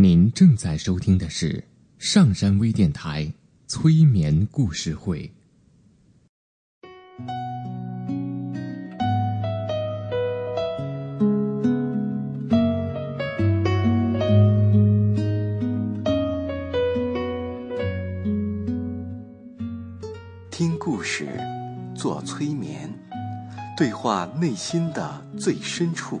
您正在收听的是上山微电台催眠故事会。听故事，做催眠，对话内心的最深处，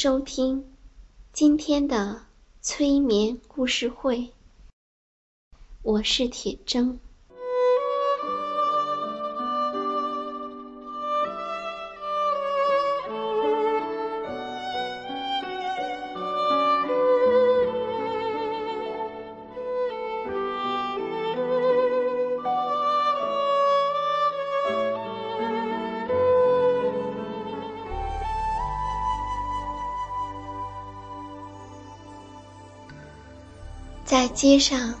收听今天的催眠故事会，我是铁铮。在街上，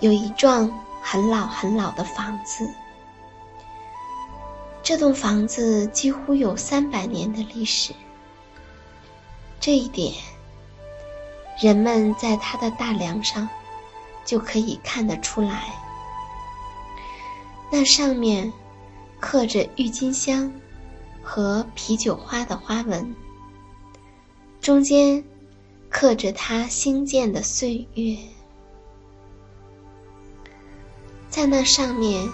有一幢很老很老的房子。这栋房子几乎有三百年的历史。这一点，人们在它的大梁上就可以看得出来。那上面刻着郁金香和啤酒花的花纹，中间。刻着他兴建的岁月，在那上面，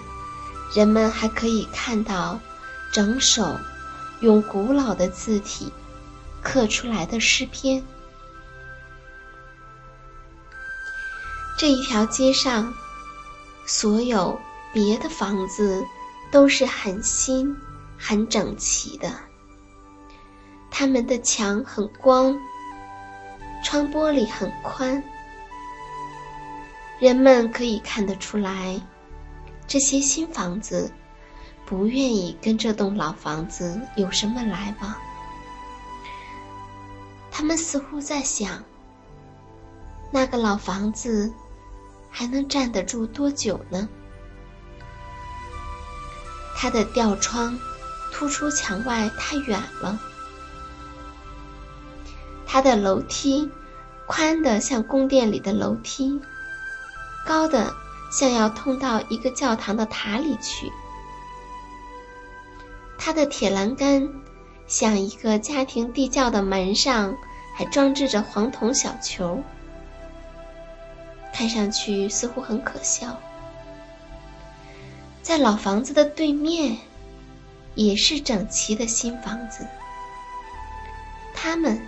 人们还可以看到整首用古老的字体刻出来的诗篇。这一条街上，所有别的房子都是很新、很整齐的，它们的墙很光。窗玻璃很宽，人们可以看得出来，这些新房子不愿意跟这栋老房子有什么来往。他们似乎在想，那个老房子还能站得住多久呢？它的吊窗突出墙外太远了。它的楼梯宽的像宫殿里的楼梯，高的像要通到一个教堂的塔里去。它的铁栏杆像一个家庭地窖的门上还装置着黄铜小球，看上去似乎很可笑。在老房子的对面，也是整齐的新房子，他们。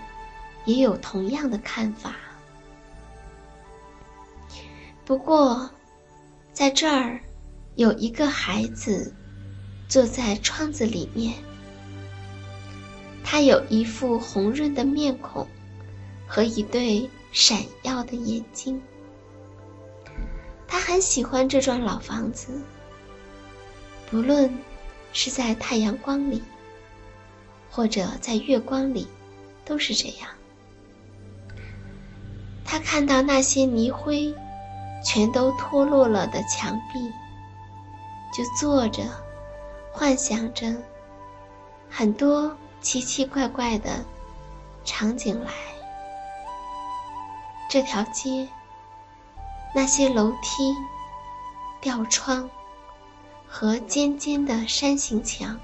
也有同样的看法。不过，在这儿有一个孩子坐在窗子里面，他有一副红润的面孔和一对闪耀的眼睛。他很喜欢这幢老房子，不论是在太阳光里，或者在月光里，都是这样。他看到那些泥灰全都脱落了的墙壁，就坐着，幻想着很多奇奇怪怪的场景来。这条街，那些楼梯、吊窗和尖尖的山形墙，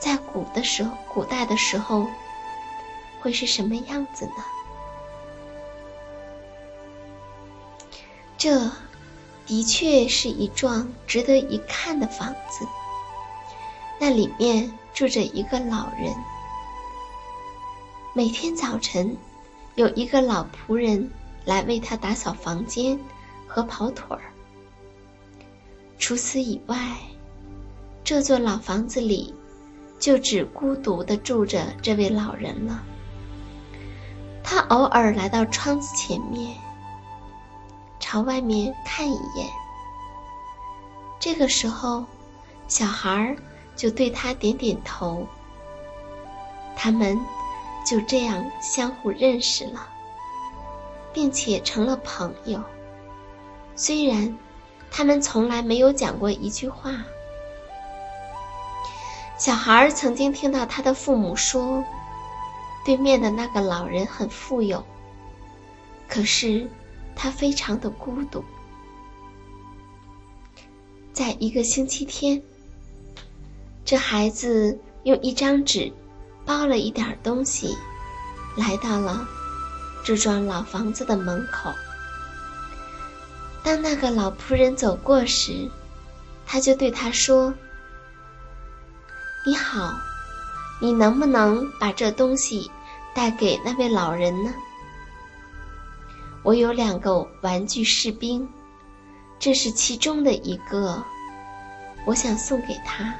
在古的时候，古代的时候，会是什么样子呢？这的确是一幢值得一看的房子。那里面住着一个老人。每天早晨，有一个老仆人来为他打扫房间和跑腿儿。除此以外，这座老房子里就只孤独地住着这位老人了。他偶尔来到窗子前面，朝外面看一眼。这个时候，小孩儿就对他点点头。他们就这样相互认识了，并且成了朋友。虽然他们从来没有讲过一句话。小孩曾经听到他的父母说，对面的那个老人很富有，可是他非常的孤独。在一个星期天，这孩子用一张纸包了一点东西，来到了这幢老房子的门口。当那个老仆人走过时，他就对他说：“你好，你能不能把这东西带给那位老人呢？我有两个玩具士兵。”这是其中的一个，我想送给他，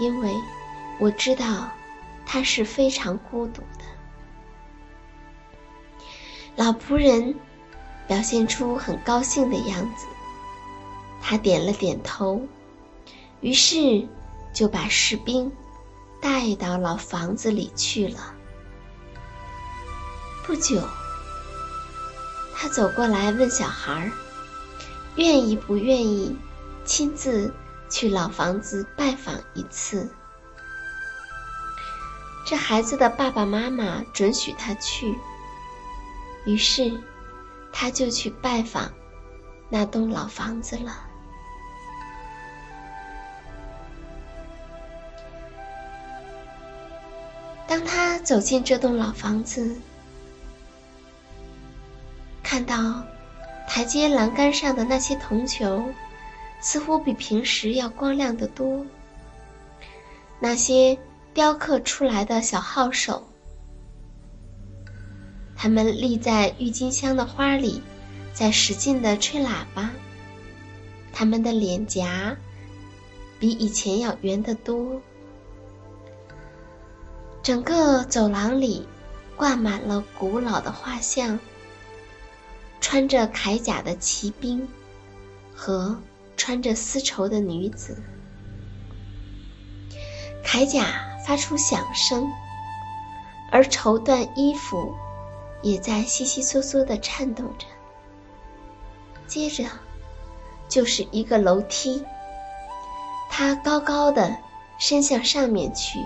因为我知道他是非常孤独的。老仆人表现出很高兴的样子，他点了点头，于是就把士兵带到老房子里去了。不久，他走过来问小孩儿。愿意不愿意亲自去老房子拜访一次？这孩子的爸爸妈妈准许他去，于是他就去拜访那栋老房子了。当他走进这栋老房子，看到。台阶栏杆上的那些铜球，似乎比平时要光亮得多。那些雕刻出来的小号手，他们立在郁金香的花里，在使劲地吹喇叭。他们的脸颊比以前要圆得多。整个走廊里挂满了古老的画像。穿着铠甲的骑兵和穿着丝绸的女子，铠甲发出响声，而绸缎衣服也在悉悉嗦嗦地颤动着。接着就是一个楼梯，它高高的伸向上面去，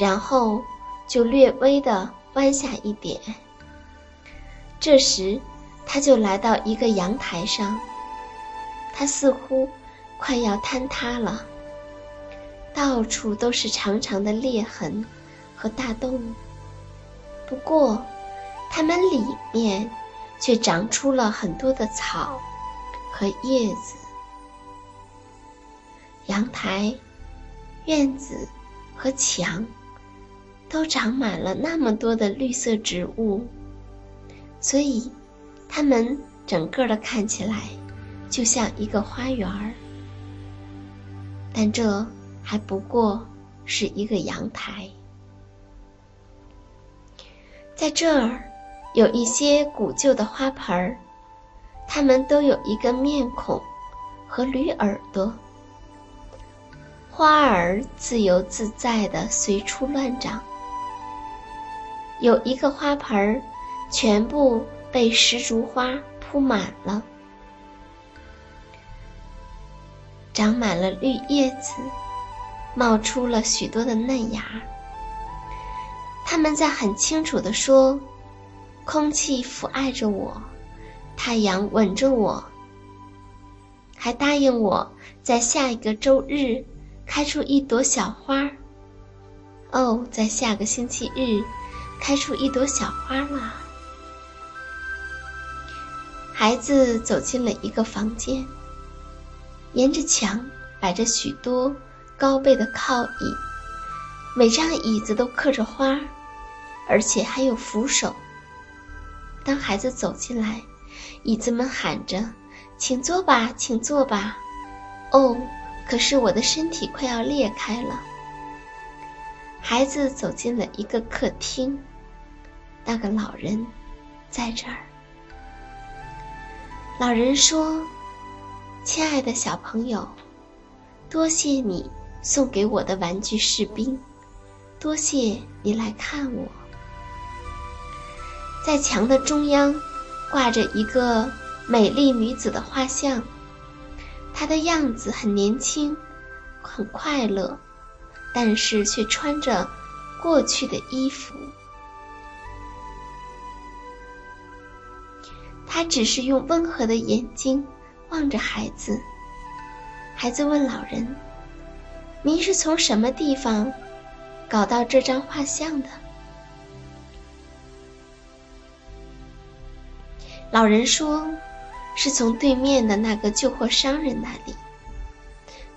然后就略微的弯下一点。这时。他就来到一个阳台上，它似乎快要坍塌了，到处都是长长的裂痕和大洞。不过，它们里面却长出了很多的草和叶子。阳台、院子和墙都长满了那么多的绿色植物，所以。它们整个的看起来就像一个花园儿，但这还不过是一个阳台。在这儿有一些古旧的花盆儿，它们都有一个面孔和驴耳朵，花儿自由自在的随处乱长。有一个花盆儿，全部。被石竹花铺满了，长满了绿叶子，冒出了许多的嫩芽。他们在很清楚地说：“空气抚爱着我，太阳吻着我，还答应我在下一个周日开出一朵小花。”哦，在下个星期日开出一朵小花啦！孩子走进了一个房间，沿着墙摆着许多高背的靠椅，每张椅子都刻着花，而且还有扶手。当孩子走进来，椅子们喊着：“请坐吧，请坐吧。”哦，可是我的身体快要裂开了。孩子走进了一个客厅，那个老人在这儿。老人说：“亲爱的小朋友，多谢你送给我的玩具士兵，多谢你来看我。”在墙的中央挂着一个美丽女子的画像，她的样子很年轻，很快乐，但是却穿着过去的衣服。他只是用温和的眼睛望着孩子。孩子问老人：“您是从什么地方搞到这张画像的？”老人说：“是从对面的那个旧货商人那里，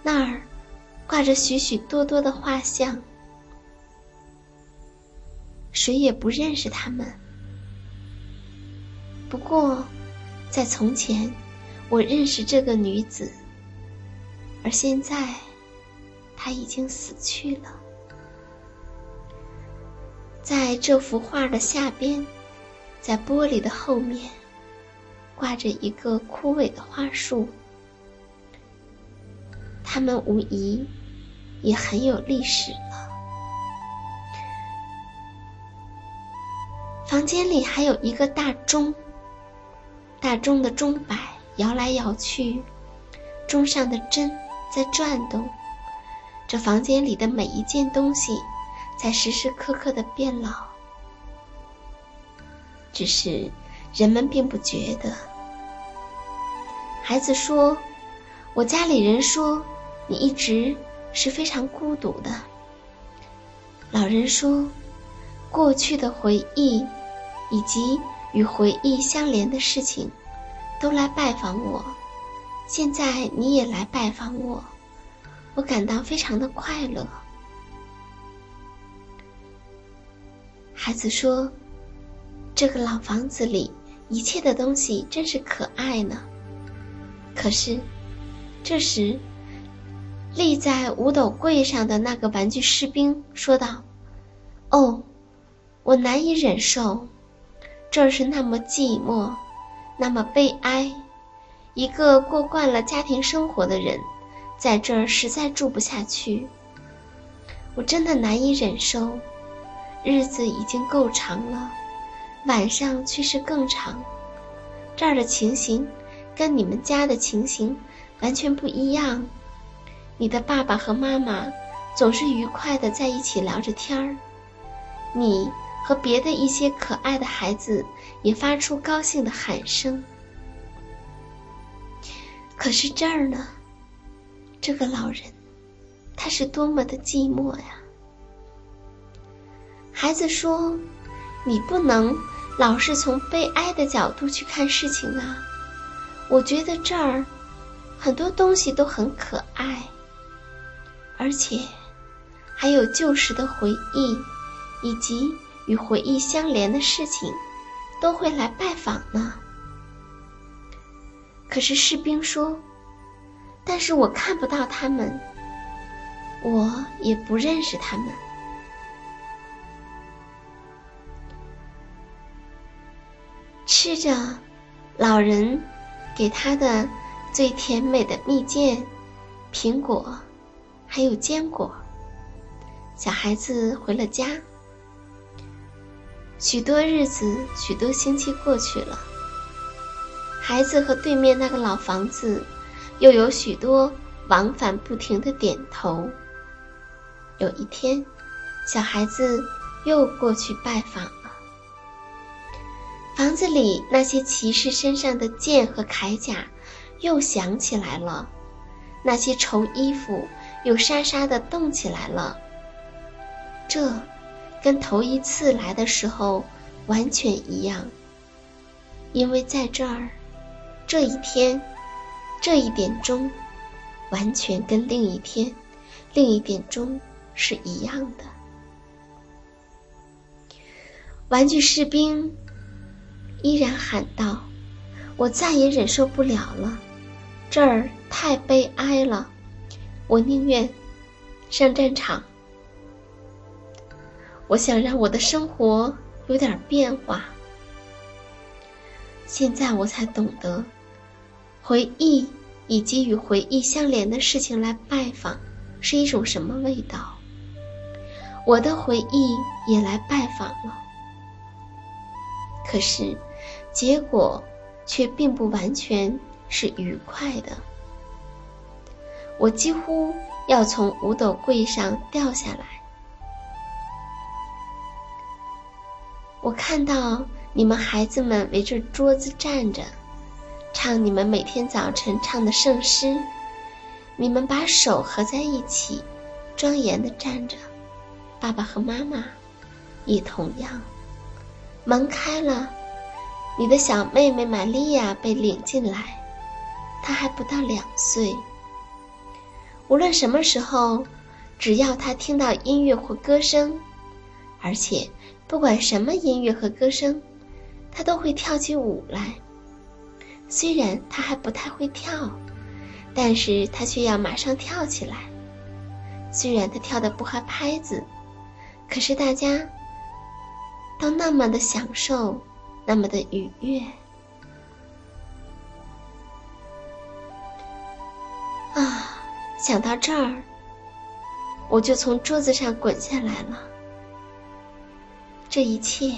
那儿挂着许许多多的画像，谁也不认识他们。”不过，在从前，我认识这个女子，而现在，她已经死去了。在这幅画的下边，在玻璃的后面，挂着一个枯萎的花树，它们无疑也很有历史了。房间里还有一个大钟。大钟的钟摆摇来摇去，钟上的针在转动。这房间里的每一件东西在时时刻刻的变老，只是人们并不觉得。孩子说：“我家里人说你一直是非常孤独的。”老人说：“过去的回忆，以及……”与回忆相连的事情，都来拜访我。现在你也来拜访我，我感到非常的快乐。孩子说：“这个老房子里一切的东西真是可爱呢。”可是，这时，立在五斗柜上的那个玩具士兵说道：“哦，我难以忍受。”这儿是那么寂寞，那么悲哀。一个过惯了家庭生活的人，在这儿实在住不下去。我真的难以忍受。日子已经够长了，晚上却是更长。这儿的情形跟你们家的情形完全不一样。你的爸爸和妈妈总是愉快的在一起聊着天儿，你。和别的一些可爱的孩子也发出高兴的喊声。可是这儿呢，这个老人，他是多么的寂寞呀！孩子说：“你不能老是从悲哀的角度去看事情啊！我觉得这儿很多东西都很可爱，而且还有旧时的回忆，以及……”与回忆相连的事情，都会来拜访呢。可是士兵说：“但是我看不到他们，我也不认识他们。”吃着老人给他的最甜美的蜜饯、苹果，还有坚果，小孩子回了家。许多日子，许多星期过去了。孩子和对面那个老房子，又有许多往返不停的点头。有一天，小孩子又过去拜访了。房子里那些骑士身上的剑和铠甲，又响起来了；那些绸衣服又沙沙的动起来了。这。跟头一次来的时候完全一样，因为在这儿，这一天，这一点钟，完全跟另一天、另一点钟是一样的。玩具士兵依然喊道：“我再也忍受不了了，这儿太悲哀了，我宁愿上战场。我想让我的生活有点变化。现在我才懂得，回忆以及与回忆相连的事情来拜访是一种什么味道。我的回忆也来拜访了，可是。”结果却并不完全是愉快的。我几乎要从五斗柜上掉下来。我看到你们孩子们围着桌子站着，唱你们每天早晨唱的圣诗。你们把手合在一起，庄严的站着。爸爸和妈妈也同样。门开了。你的小妹妹玛利亚被领进来，她还不到两岁。无论什么时候，只要她听到音乐或歌声，而且不管什么音乐和歌声，他都会跳起舞来。虽然他还不太会跳，但是他却要马上跳起来。虽然他跳的不合拍子，可是大家都那么的享受。那么的愉悦啊！想到这儿，我就从桌子上滚下来了。这一切，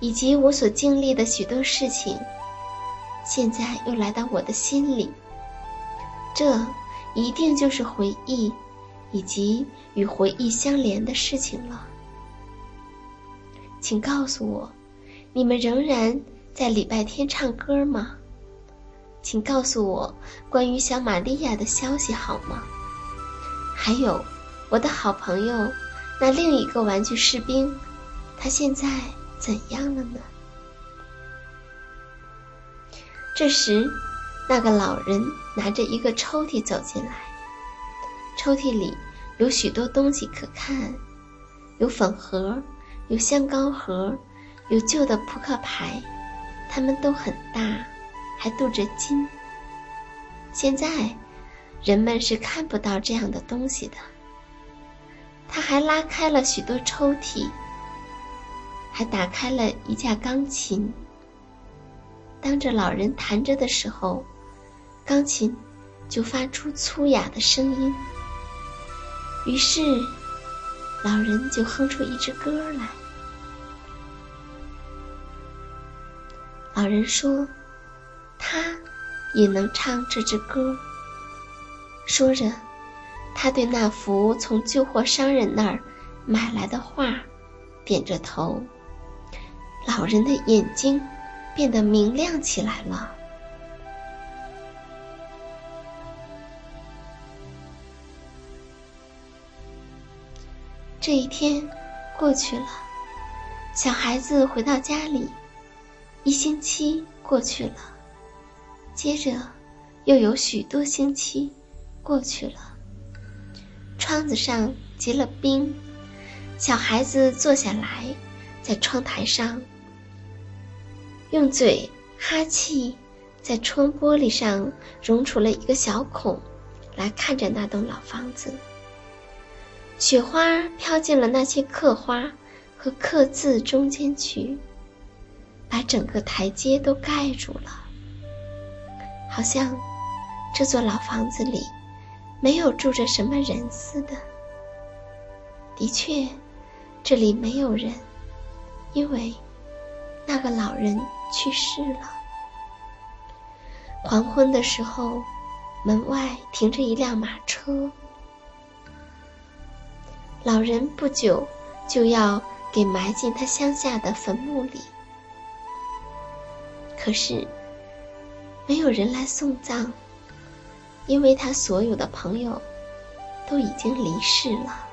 以及我所经历的许多事情，现在又来到我的心里。这一定就是回忆，以及与回忆相连的事情了。请告诉我。你们仍然在礼拜天唱歌吗？请告诉我关于小玛利亚的消息好吗？还有，我的好朋友，那另一个玩具士兵，他现在怎样了呢？这时，那个老人拿着一个抽屉走进来，抽屉里有许多东西可看，有粉盒，有香膏盒。有旧的扑克牌，它们都很大，还镀着金。现在，人们是看不到这样的东西的。他还拉开了许多抽屉，还打开了一架钢琴。当着老人弹着的时候，钢琴就发出粗哑的声音。于是，老人就哼出一支歌来。老人说：“他也能唱这支歌。”说着，他对那幅从旧货商人那儿买来的画点着头。老人的眼睛变得明亮起来了。这一天过去了，小孩子回到家里。一星期过去了，接着又有许多星期过去了。窗子上结了冰，小孩子坐下来，在窗台上用嘴哈气，在窗玻璃上融出了一个小孔，来看着那栋老房子。雪花飘进了那些刻花和刻字中间去。把整个台阶都盖住了，好像这座老房子里没有住着什么人似的。的确，这里没有人，因为那个老人去世了。黄昏的时候，门外停着一辆马车，老人不久就要给埋进他乡下的坟墓里。可是，没有人来送葬，因为他所有的朋友都已经离世了。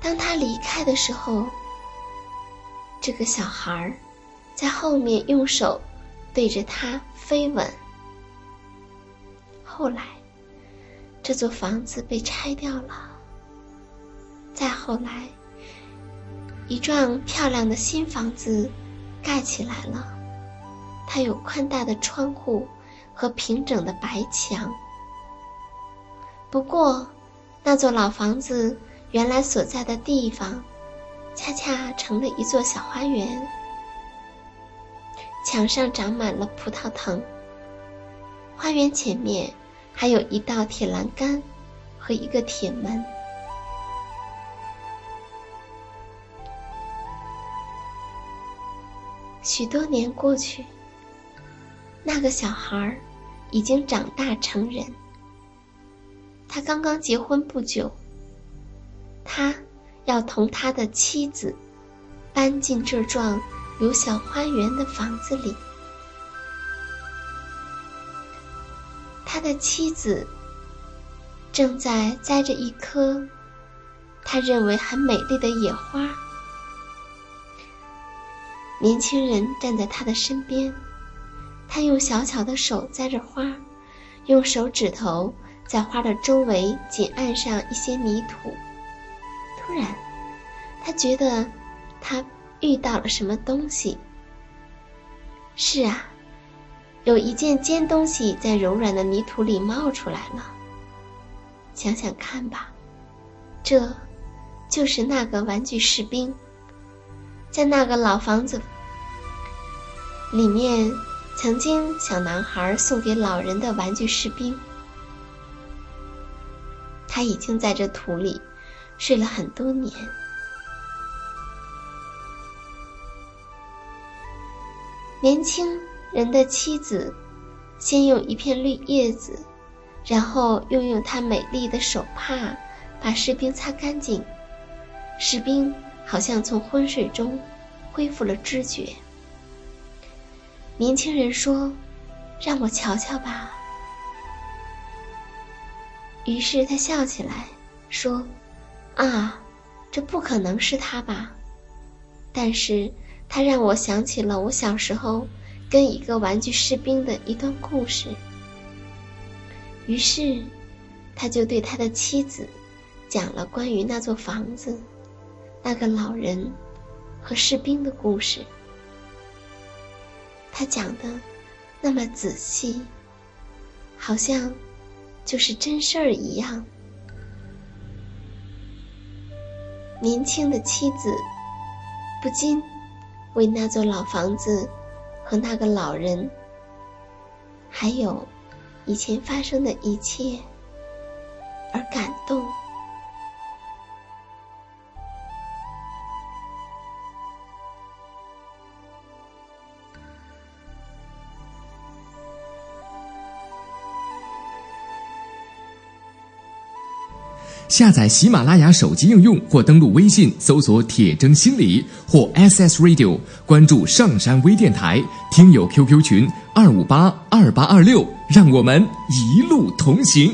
当他离开的时候，这个小孩在后面用手对着他飞吻。后来，这座房子被拆掉了。再后来，一幢漂亮的新房子。盖起来了。它有宽大的窗户和平整的白墙。不过，那座老房子原来所在的地方，恰恰成了一座小花园。墙上长满了葡萄藤。花园前面还有一道铁栏杆和一个铁门。许多年过去，那个小孩已经长大成人。他刚刚结婚不久。他要同他的妻子搬进这幢有小花园的房子里。他的妻子正在栽着一棵他认为很美丽的野花。年轻人站在他的身边，他用小巧的手栽着花，用手指头在花的周围紧按上一些泥土。突然，他觉得他遇到了什么东西。是啊，有一件尖东西在柔软的泥土里冒出来了。想想看吧，这就是那个玩具士兵，在那个老房子。里面曾经小男孩送给老人的玩具士兵，他已经在这土里睡了很多年。年轻人的妻子先用一片绿叶子，然后又用她美丽的手帕把士兵擦干净。士兵好像从昏睡中恢复了知觉。年轻人说：“让我瞧瞧吧。”于是他笑起来，说：“啊，这不可能是他吧？但是他让我想起了我小时候跟一个玩具士兵的一段故事。”于是，他就对他的妻子讲了关于那座房子、那个老人和士兵的故事。他讲的那么仔细，好像就是真事儿一样。年轻的妻子不禁为那座老房子和那个老人，还有以前发生的一切而感动。下载喜马拉雅手机应用，或登录微信搜索“铁铮心理”或 SS Radio，关注上山微电台，听友 QQ 群二五八二八二六，让我们一路同行。